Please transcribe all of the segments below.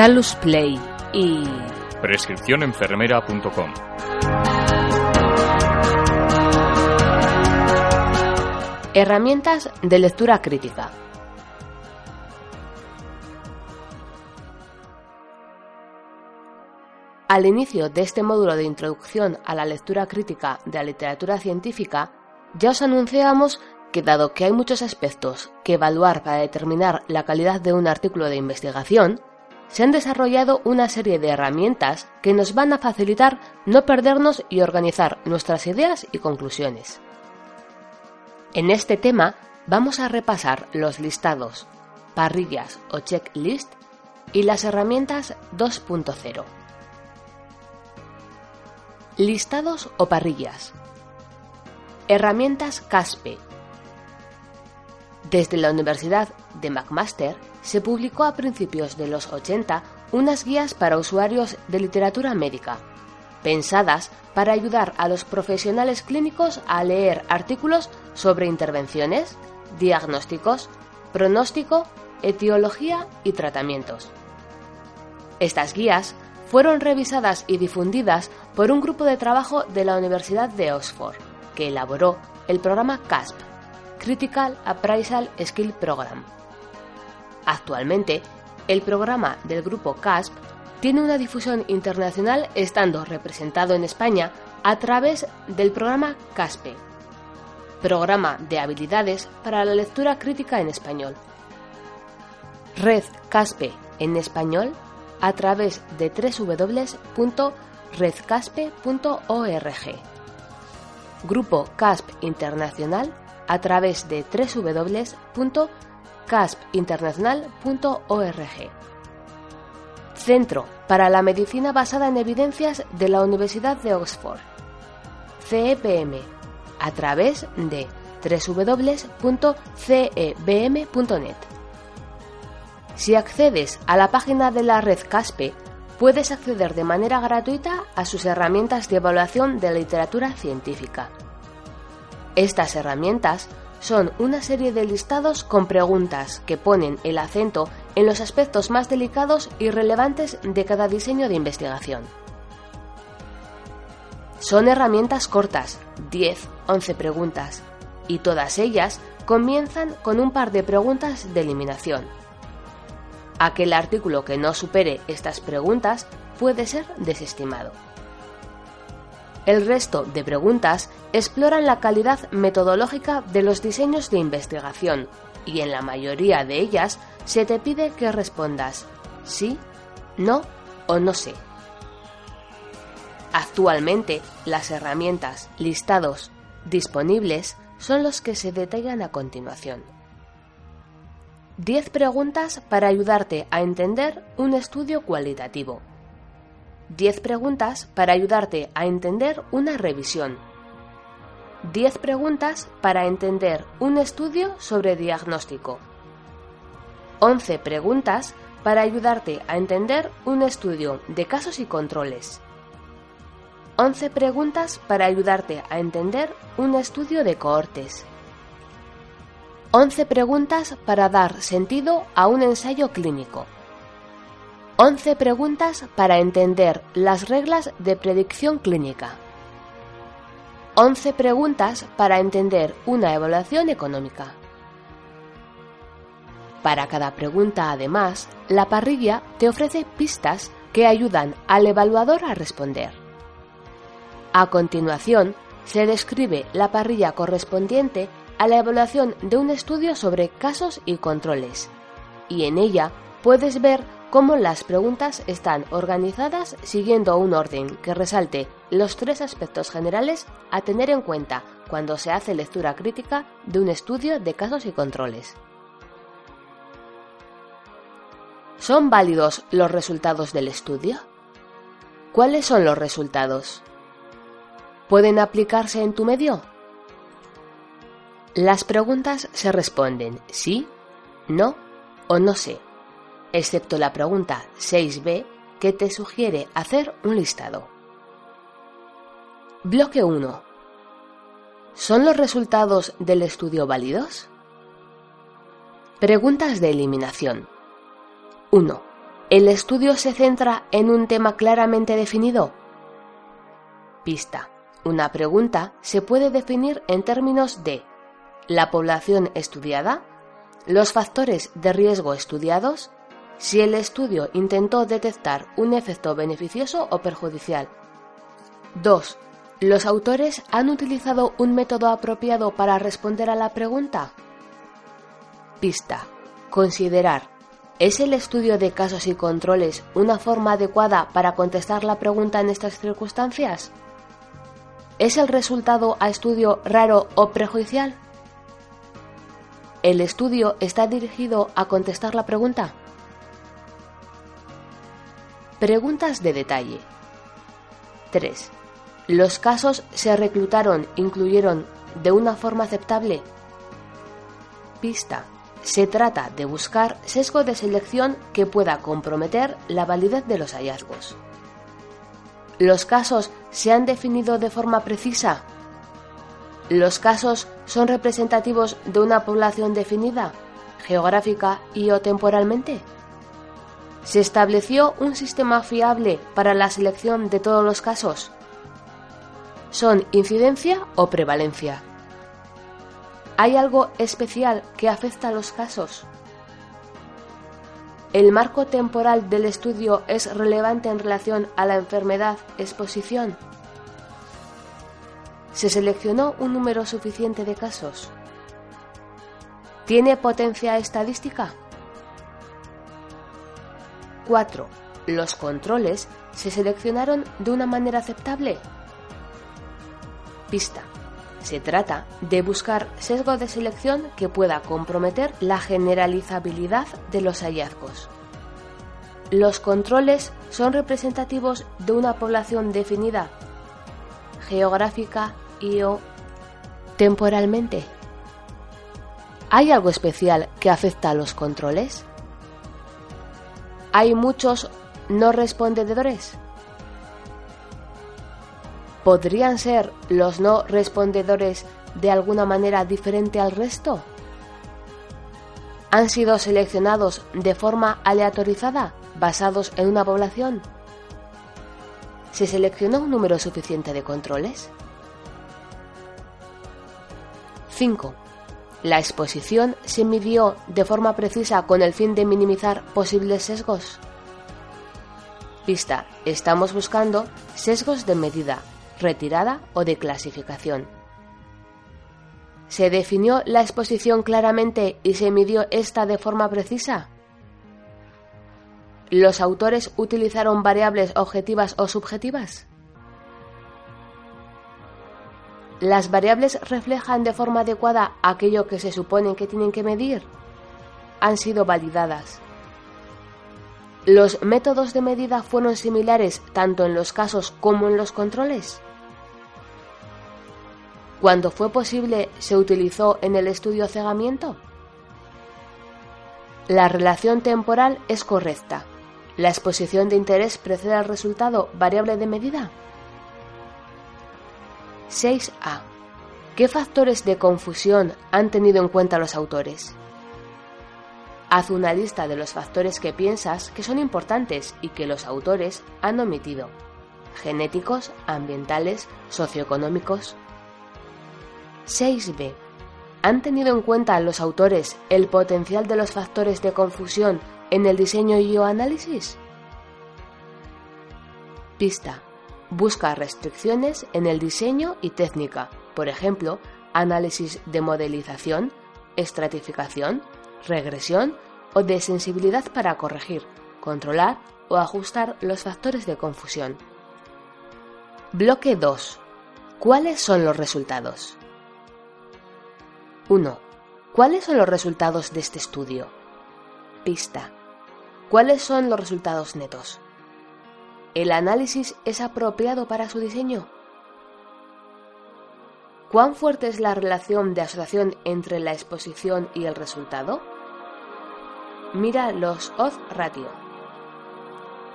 Salus Play y prescripcionenfermera.com. Herramientas de lectura crítica. Al inicio de este módulo de introducción a la lectura crítica de la literatura científica, ya os anunciábamos que dado que hay muchos aspectos que evaluar para determinar la calidad de un artículo de investigación, se han desarrollado una serie de herramientas que nos van a facilitar no perdernos y organizar nuestras ideas y conclusiones. En este tema vamos a repasar los listados, parrillas o checklist y las herramientas 2.0. Listados o parrillas. Herramientas CASPE. Desde la Universidad de McMaster se publicó a principios de los 80 unas guías para usuarios de literatura médica, pensadas para ayudar a los profesionales clínicos a leer artículos sobre intervenciones, diagnósticos, pronóstico, etiología y tratamientos. Estas guías fueron revisadas y difundidas por un grupo de trabajo de la Universidad de Oxford, que elaboró el programa CASP, Critical Appraisal Skill Program. Actualmente, el programa del grupo CASP tiene una difusión internacional estando representado en España a través del programa CASPE, Programa de Habilidades para la Lectura Crítica en Español. Red CASPE en español a través de www.redcaspe.org. Grupo CASP Internacional a través de www.caspinternacional.org. Centro para la Medicina Basada en Evidencias de la Universidad de Oxford. CEPM a través de www.cebm.net. Si accedes a la página de la red CASPE, puedes acceder de manera gratuita a sus herramientas de evaluación de literatura científica. Estas herramientas son una serie de listados con preguntas que ponen el acento en los aspectos más delicados y relevantes de cada diseño de investigación. Son herramientas cortas, 10, 11 preguntas, y todas ellas comienzan con un par de preguntas de eliminación. Aquel artículo que no supere estas preguntas puede ser desestimado. El resto de preguntas exploran la calidad metodológica de los diseños de investigación y en la mayoría de ellas se te pide que respondas sí, no o no sé. Actualmente, las herramientas, listados, disponibles son los que se detallan a continuación. 10 preguntas para ayudarte a entender un estudio cualitativo. 10 preguntas para ayudarte a entender una revisión. 10 preguntas para entender un estudio sobre diagnóstico. 11 preguntas para ayudarte a entender un estudio de casos y controles. 11 preguntas para ayudarte a entender un estudio de cohortes. 11 preguntas para dar sentido a un ensayo clínico. 11 preguntas para entender las reglas de predicción clínica. 11 preguntas para entender una evaluación económica. Para cada pregunta, además, la parrilla te ofrece pistas que ayudan al evaluador a responder. A continuación, se describe la parrilla correspondiente a la evaluación de un estudio sobre casos y controles, y en ella puedes ver cómo las preguntas están organizadas siguiendo un orden que resalte los tres aspectos generales a tener en cuenta cuando se hace lectura crítica de un estudio de casos y controles. ¿Son válidos los resultados del estudio? ¿Cuáles son los resultados? ¿Pueden aplicarse en tu medio? Las preguntas se responden sí, no o no sé, excepto la pregunta 6b que te sugiere hacer un listado. Bloque 1. ¿Son los resultados del estudio válidos? Preguntas de eliminación. 1. ¿El estudio se centra en un tema claramente definido? Pista. Una pregunta se puede definir en términos de la población estudiada, los factores de riesgo estudiados, si el estudio intentó detectar un efecto beneficioso o perjudicial. 2. ¿Los autores han utilizado un método apropiado para responder a la pregunta? Pista. Considerar. ¿Es el estudio de casos y controles una forma adecuada para contestar la pregunta en estas circunstancias? ¿Es el resultado a estudio raro o prejuicial? ¿El estudio está dirigido a contestar la pregunta? Preguntas de detalle. 3. ¿Los casos se reclutaron, incluyeron de una forma aceptable? Pista. Se trata de buscar sesgo de selección que pueda comprometer la validez de los hallazgos. ¿Los casos se han definido de forma precisa? ¿Los casos son representativos de una población definida, geográfica y o temporalmente? ¿Se estableció un sistema fiable para la selección de todos los casos? ¿Son incidencia o prevalencia? ¿Hay algo especial que afecta a los casos? ¿El marco temporal del estudio es relevante en relación a la enfermedad exposición? ¿Se seleccionó un número suficiente de casos? ¿Tiene potencia estadística? 4. ¿Los controles se seleccionaron de una manera aceptable? Pista. Se trata de buscar sesgo de selección que pueda comprometer la generalizabilidad de los hallazgos. Los controles son representativos de una población definida geográfica y o temporalmente. ¿Hay algo especial que afecta a los controles? ¿Hay muchos no respondedores? ¿Podrían ser los no respondedores de alguna manera diferente al resto? ¿Han sido seleccionados de forma aleatorizada, basados en una población? ¿Se seleccionó un número suficiente de controles? 5. La exposición se midió de forma precisa con el fin de minimizar posibles sesgos. Pista. Estamos buscando sesgos de medida, retirada o de clasificación. ¿Se definió la exposición claramente y se midió esta de forma precisa? ¿Los autores utilizaron variables objetivas o subjetivas? ¿Las variables reflejan de forma adecuada aquello que se supone que tienen que medir? Han sido validadas. ¿Los métodos de medida fueron similares tanto en los casos como en los controles? Cuando fue posible, se utilizó en el estudio cegamiento. La relación temporal es correcta. La exposición de interés precede al resultado variable de medida. 6a. ¿Qué factores de confusión han tenido en cuenta los autores? Haz una lista de los factores que piensas que son importantes y que los autores han omitido. Genéticos, ambientales, socioeconómicos, 6b. ¿Han tenido en cuenta los autores el potencial de los factores de confusión en el diseño y o análisis? Pista. Busca restricciones en el diseño y técnica, por ejemplo, análisis de modelización, estratificación, regresión o de sensibilidad para corregir, controlar o ajustar los factores de confusión. Bloque 2. ¿Cuáles son los resultados? 1. ¿Cuáles son los resultados de este estudio? Pista. ¿Cuáles son los resultados netos? ¿El análisis es apropiado para su diseño? ¿Cuán fuerte es la relación de asociación entre la exposición y el resultado? Mira los odds ratio.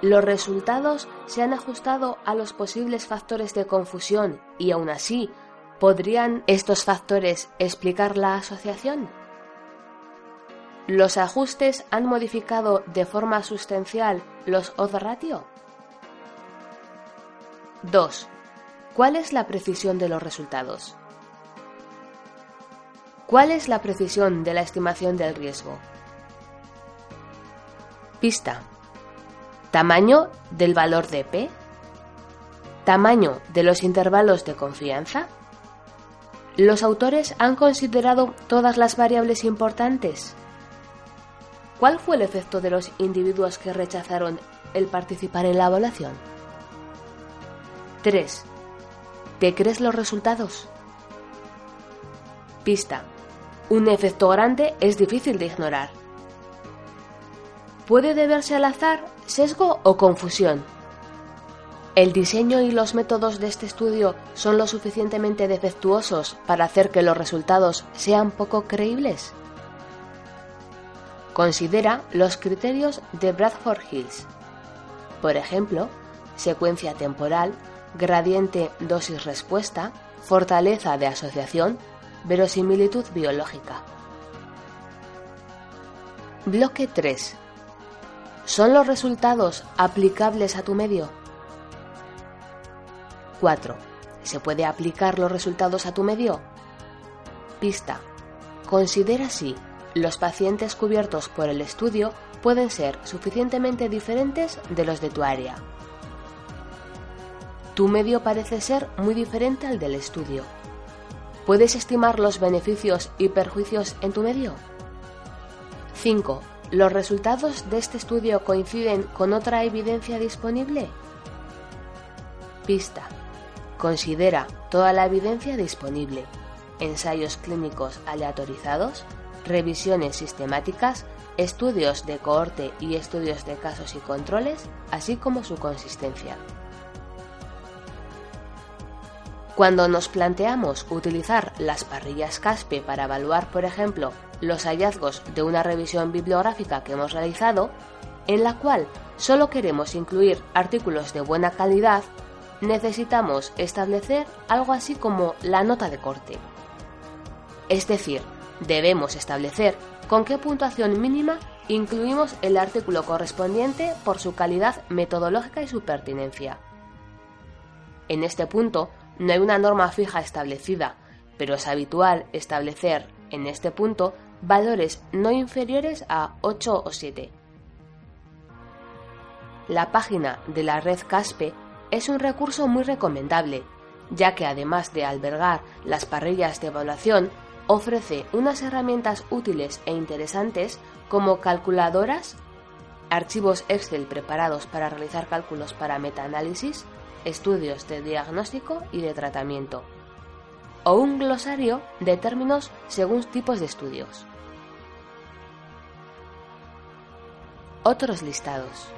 Los resultados se han ajustado a los posibles factores de confusión y aún así ¿Podrían estos factores explicar la asociación? ¿Los ajustes han modificado de forma sustancial los odds ratio? 2. ¿Cuál es la precisión de los resultados? ¿Cuál es la precisión de la estimación del riesgo? Pista. Tamaño del valor de P. Tamaño de los intervalos de confianza. Los autores han considerado todas las variables importantes. ¿Cuál fue el efecto de los individuos que rechazaron el participar en la evaluación? 3. ¿Te crees los resultados? Pista. Un efecto grande es difícil de ignorar. Puede deberse al azar, sesgo o confusión. ¿El diseño y los métodos de este estudio son lo suficientemente defectuosos para hacer que los resultados sean poco creíbles? Considera los criterios de Bradford Hills. Por ejemplo, secuencia temporal, gradiente dosis-respuesta, fortaleza de asociación, verosimilitud biológica. Bloque 3. ¿Son los resultados aplicables a tu medio? 4. ¿Se puede aplicar los resultados a tu medio? Pista. Considera si los pacientes cubiertos por el estudio pueden ser suficientemente diferentes de los de tu área. Tu medio parece ser muy diferente al del estudio. ¿Puedes estimar los beneficios y perjuicios en tu medio? 5. ¿Los resultados de este estudio coinciden con otra evidencia disponible? Pista. Considera toda la evidencia disponible, ensayos clínicos aleatorizados, revisiones sistemáticas, estudios de cohorte y estudios de casos y controles, así como su consistencia. Cuando nos planteamos utilizar las parrillas CASPE para evaluar, por ejemplo, los hallazgos de una revisión bibliográfica que hemos realizado, en la cual solo queremos incluir artículos de buena calidad, necesitamos establecer algo así como la nota de corte. Es decir, debemos establecer con qué puntuación mínima incluimos el artículo correspondiente por su calidad metodológica y su pertinencia. En este punto, no hay una norma fija establecida, pero es habitual establecer en este punto valores no inferiores a 8 o 7. La página de la red CASPE es un recurso muy recomendable, ya que además de albergar las parrillas de evaluación, ofrece unas herramientas útiles e interesantes como calculadoras, archivos Excel preparados para realizar cálculos para metaanálisis, estudios de diagnóstico y de tratamiento, o un glosario de términos según tipos de estudios. Otros listados.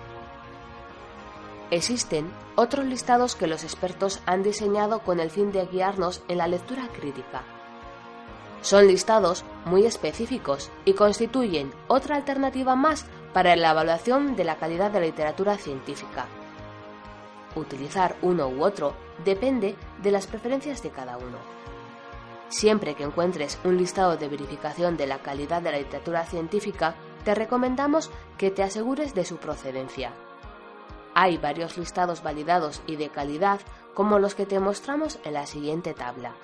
Existen otros listados que los expertos han diseñado con el fin de guiarnos en la lectura crítica. Son listados muy específicos y constituyen otra alternativa más para la evaluación de la calidad de la literatura científica utilizar uno u otro depende de las preferencias de cada uno. Siempre que encuentres un listado de verificación de la calidad de la literatura científica, te recomendamos que te asegures de su procedencia. Hay varios listados validados y de calidad como los que te mostramos en la siguiente tabla.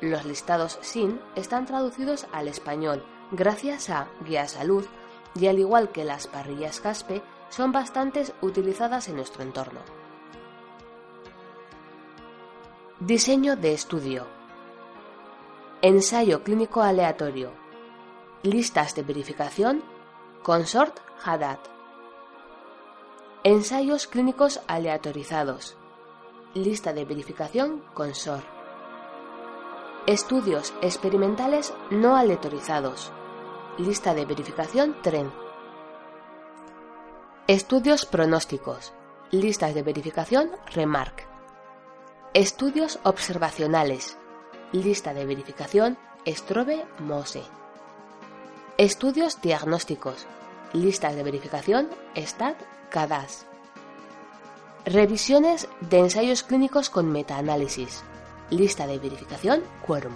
Los listados SIN están traducidos al español gracias a Guía Salud y al igual que las parrillas CASPE, son bastantes utilizadas en nuestro entorno. Diseño de estudio. Ensayo clínico aleatorio. Listas de verificación. Consort Haddad. Ensayos clínicos aleatorizados. Lista de verificación Consort. Estudios experimentales no aleatorizados. Lista de verificación TREN. Estudios pronósticos. Listas de verificación Remark. Estudios observacionales. Lista de verificación Strobe Mose. Estudios diagnósticos. Listas de verificación Stat CADAS. Revisiones de ensayos clínicos con metaanálisis. Lista de verificación Quorum.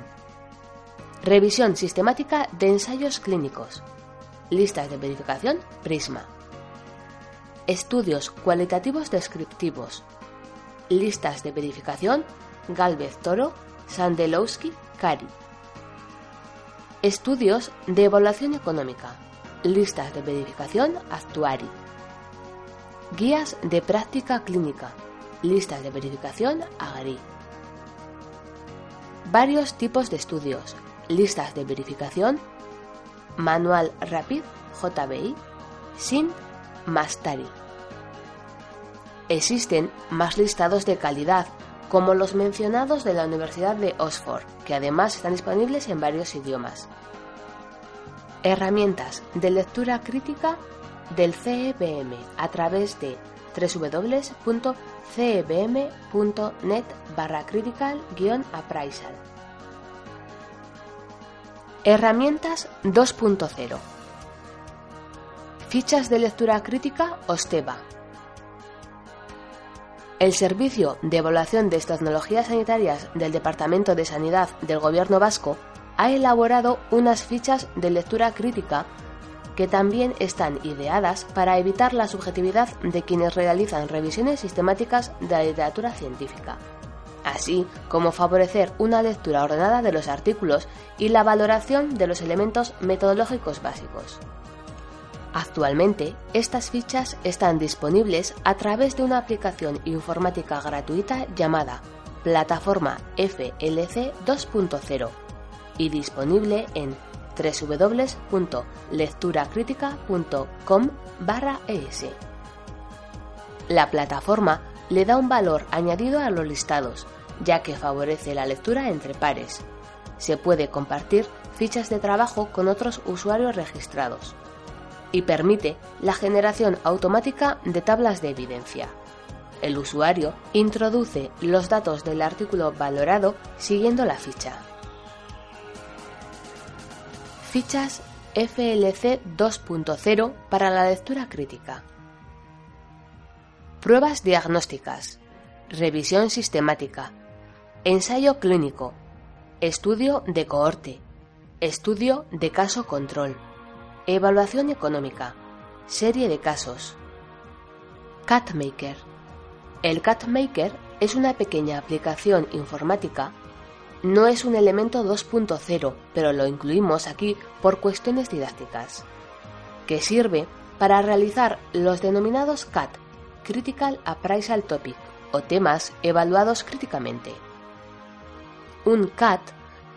Revisión sistemática de ensayos clínicos. Listas de verificación Prisma. Estudios cualitativos descriptivos. Listas de verificación Galvez Toro, Sandelowski, Cari. Estudios de evaluación económica. Listas de verificación Actuari. Guías de práctica clínica. Listas de verificación Agri. Varios tipos de estudios. Listas de verificación Manual Rapid JBI sin Mastari. Existen más listados de calidad, como los mencionados de la Universidad de Oxford, que además están disponibles en varios idiomas. Herramientas de lectura crítica del CEBM a través de www.cebm.net barra critical-appraisal. Herramientas 2.0 Fichas de lectura crítica OSTEBA. El Servicio de Evaluación de Tecnologías Sanitarias del Departamento de Sanidad del Gobierno Vasco ha elaborado unas fichas de lectura crítica que también están ideadas para evitar la subjetividad de quienes realizan revisiones sistemáticas de la literatura científica, así como favorecer una lectura ordenada de los artículos y la valoración de los elementos metodológicos básicos. Actualmente, estas fichas están disponibles a través de una aplicación informática gratuita llamada Plataforma FLC 2.0 y disponible en www.lecturacritica.com es. La plataforma le da un valor añadido a los listados, ya que favorece la lectura entre pares. Se puede compartir fichas de trabajo con otros usuarios registrados y permite la generación automática de tablas de evidencia. El usuario introduce los datos del artículo valorado siguiendo la ficha. Fichas FLC 2.0 para la lectura crítica. Pruebas diagnósticas. Revisión sistemática. Ensayo clínico. Estudio de cohorte. Estudio de caso control Evaluación económica. Serie de casos. CatMaker. El CatMaker es una pequeña aplicación informática. No es un elemento 2.0, pero lo incluimos aquí por cuestiones didácticas, que sirve para realizar los denominados CAT, Critical Appraisal Topic, o temas evaluados críticamente. Un CAT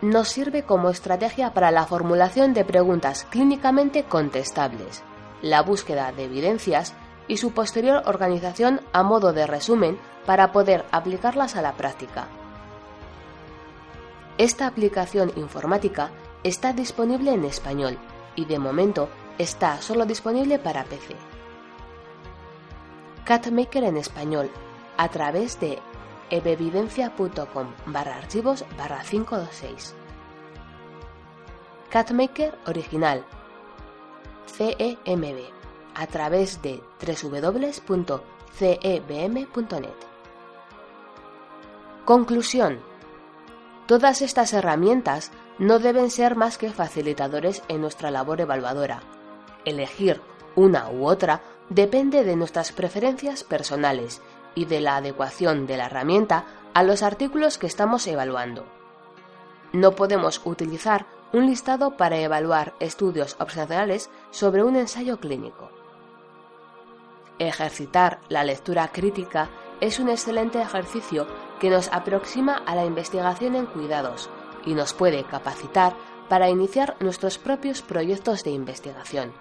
nos sirve como estrategia para la formulación de preguntas clínicamente contestables, la búsqueda de evidencias y su posterior organización a modo de resumen para poder aplicarlas a la práctica. Esta aplicación informática está disponible en español y de momento está solo disponible para PC. CatMaker en español a través de ebevidencia.com barra archivos barra 526. Catmaker original CEMB a través de www.cebm.net. Conclusión. Todas estas herramientas no deben ser más que facilitadores en nuestra labor evaluadora. Elegir una u otra depende de nuestras preferencias personales y de la adecuación de la herramienta a los artículos que estamos evaluando. No podemos utilizar un listado para evaluar estudios observacionales sobre un ensayo clínico. Ejercitar la lectura crítica es un excelente ejercicio que nos aproxima a la investigación en cuidados y nos puede capacitar para iniciar nuestros propios proyectos de investigación.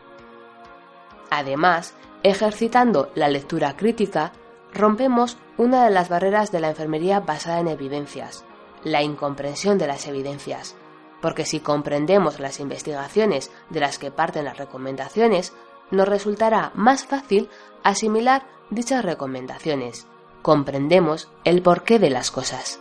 Además, ejercitando la lectura crítica, rompemos una de las barreras de la enfermería basada en evidencias, la incomprensión de las evidencias, porque si comprendemos las investigaciones de las que parten las recomendaciones, nos resultará más fácil asimilar dichas recomendaciones. Comprendemos el porqué de las cosas.